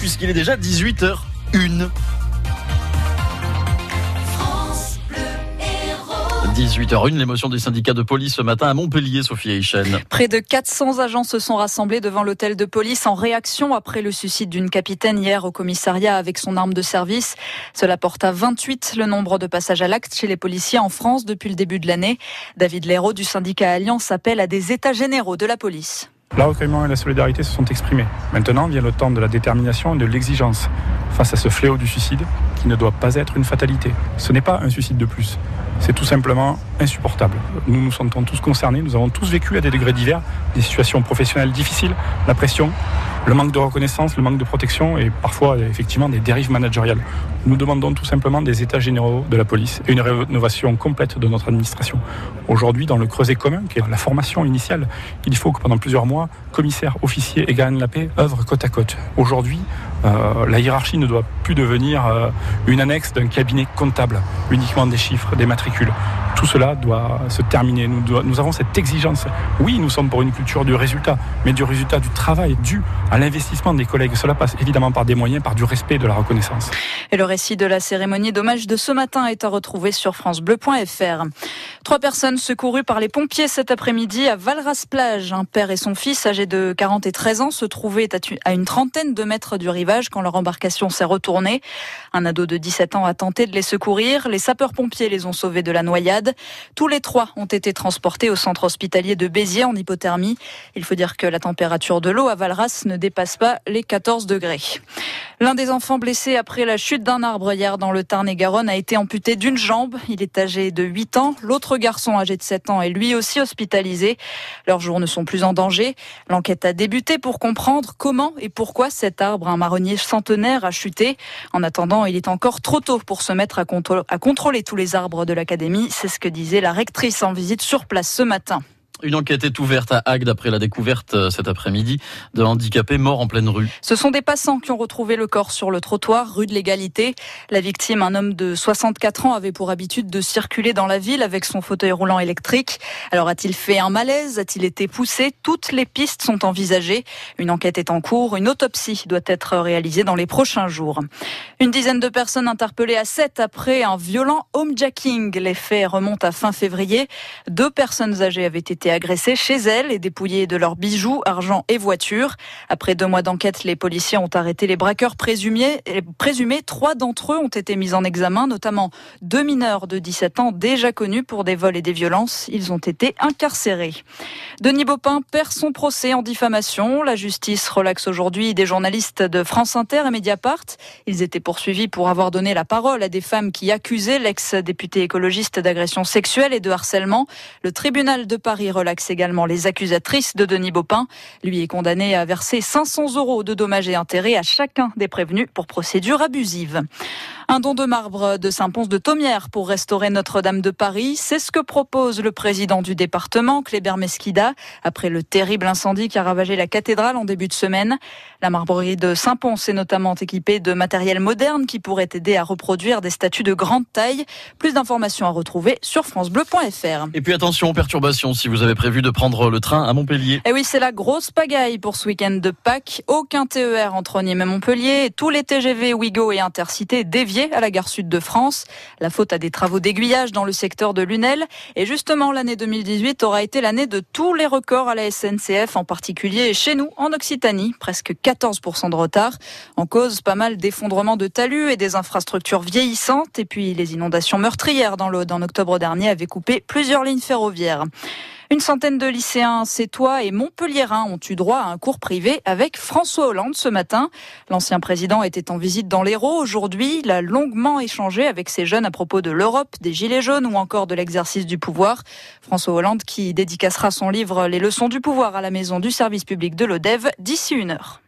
puisqu'il est déjà 18h01. 18h01, l'émotion des syndicats de police ce matin à Montpellier, Sophie Eichen. Près de 400 agents se sont rassemblés devant l'hôtel de police en réaction après le suicide d'une capitaine hier au commissariat avec son arme de service. Cela porte à 28 le nombre de passages à l'acte chez les policiers en France depuis le début de l'année. David Léraud du syndicat Alliance appelle à des états généraux de la police. La recueillement et la solidarité se sont exprimés. Maintenant vient le temps de la détermination et de l'exigence face à ce fléau du suicide qui ne doit pas être une fatalité. Ce n'est pas un suicide de plus. C'est tout simplement insupportable. Nous nous sentons tous concernés, nous avons tous vécu à des degrés divers des situations professionnelles difficiles, la pression, le manque de reconnaissance, le manque de protection et parfois effectivement des dérives managériales. Nous demandons tout simplement des états généraux de la police et une rénovation complète de notre administration. Aujourd'hui, dans le creuset commun, qui est la formation initiale, il faut que pendant plusieurs mois, commissaires, officiers et gardiens de la paix œuvrent côte à côte. Aujourd'hui, euh, la hiérarchie ne doit plus devenir euh, une annexe d'un cabinet comptable, uniquement des chiffres, des matricules. Tout cela doit se terminer. Nous, avons cette exigence. Oui, nous sommes pour une culture du résultat, mais du résultat du travail dû à l'investissement des collègues. Cela passe évidemment par des moyens, par du respect de la reconnaissance. Et le récit de la cérémonie d'hommage de ce matin est à retrouver sur francebleu.fr. Trois personnes secourues par les pompiers cet après-midi à Valras-Plage. Un père et son fils, âgés de 40 et 13 ans, se trouvaient à une trentaine de mètres du rivage quand leur embarcation s'est retournée. Un ado de 17 ans a tenté de les secourir. Les sapeurs-pompiers les ont sauvés de la noyade. Tous les trois ont été transportés au centre hospitalier de Béziers en hypothermie. Il faut dire que la température de l'eau à Valras ne dépasse pas les 14 degrés. L'un des enfants blessés après la chute d'un arbre hier dans le Tarn-et-Garonne a été amputé d'une jambe. Il est âgé de 8 ans. L'autre garçon âgé de 7 ans est lui aussi hospitalisé. Leurs jours ne sont plus en danger. L'enquête a débuté pour comprendre comment et pourquoi cet arbre, un marronnier centenaire, a chuté. En attendant, il est encore trop tôt pour se mettre à, contrôler tous les arbres de l'académie. C'est ce que disait la rectrice en visite sur place ce matin. Une enquête est ouverte à Agde après la découverte euh, cet après-midi d'un handicapé mort en pleine rue. Ce sont des passants qui ont retrouvé le corps sur le trottoir, rue de l'égalité. La victime, un homme de 64 ans, avait pour habitude de circuler dans la ville avec son fauteuil roulant électrique. Alors a-t-il fait un malaise? A-t-il été poussé? Toutes les pistes sont envisagées. Une enquête est en cours. Une autopsie doit être réalisée dans les prochains jours. Une dizaine de personnes interpellées à 7 après un violent homejacking. Les faits remontent à fin février. Deux personnes âgées avaient été agressés chez elles et dépouillés de leurs bijoux, argent et voitures. Après deux mois d'enquête, les policiers ont arrêté les braqueurs présumés. présumés. Trois d'entre eux ont été mis en examen, notamment deux mineurs de 17 ans déjà connus pour des vols et des violences. Ils ont été incarcérés. Denis Baupin perd son procès en diffamation. La justice relaxe aujourd'hui des journalistes de France Inter et Mediapart. Ils étaient poursuivis pour avoir donné la parole à des femmes qui accusaient l'ex-député écologiste d'agression sexuelle et de harcèlement. Le tribunal de Paris relaxe également les accusatrices de Denis Baupin. Lui est condamné à verser 500 euros de dommages et intérêts à chacun des prévenus pour procédure abusive. Un don de marbre de Saint-Pons de Thomière pour restaurer Notre-Dame de Paris, c'est ce que propose le président du département, Kléber Mesquida, après le terrible incendie qui a ravagé la cathédrale en début de semaine. La marbrerie de Saint-Pons est notamment équipée de matériel moderne qui pourrait aider à reproduire des statues de grande taille. Plus d'informations à retrouver sur francebleu.fr. Et puis attention, perturbations si vous avez prévu de prendre le train à Montpellier. Et eh oui, c'est la grosse pagaille pour ce week-end de Pâques. Aucun TER entre Nîmes et Montpellier. Tous les TGV, Ouigo et Intercité déviés à la gare sud de France. La faute à des travaux d'aiguillage dans le secteur de Lunel. Et justement, l'année 2018 aura été l'année de tous les records à la SNCF, en particulier chez nous, en Occitanie. Presque 14% de retard. En cause, pas mal d'effondrements de talus et des infrastructures vieillissantes. Et puis, les inondations meurtrières dans l'Aude en octobre dernier avaient coupé plusieurs lignes ferroviaires. Une centaine de lycéens sétois et montpelliérains ont eu droit à un cours privé avec François Hollande ce matin. L'ancien président était en visite dans l'Hérault aujourd'hui. Il a longuement échangé avec ces jeunes à propos de l'Europe, des Gilets jaunes ou encore de l'exercice du pouvoir. François Hollande qui dédicacera son livre Les leçons du pouvoir à la maison du service public de l'ODEV d'ici une heure.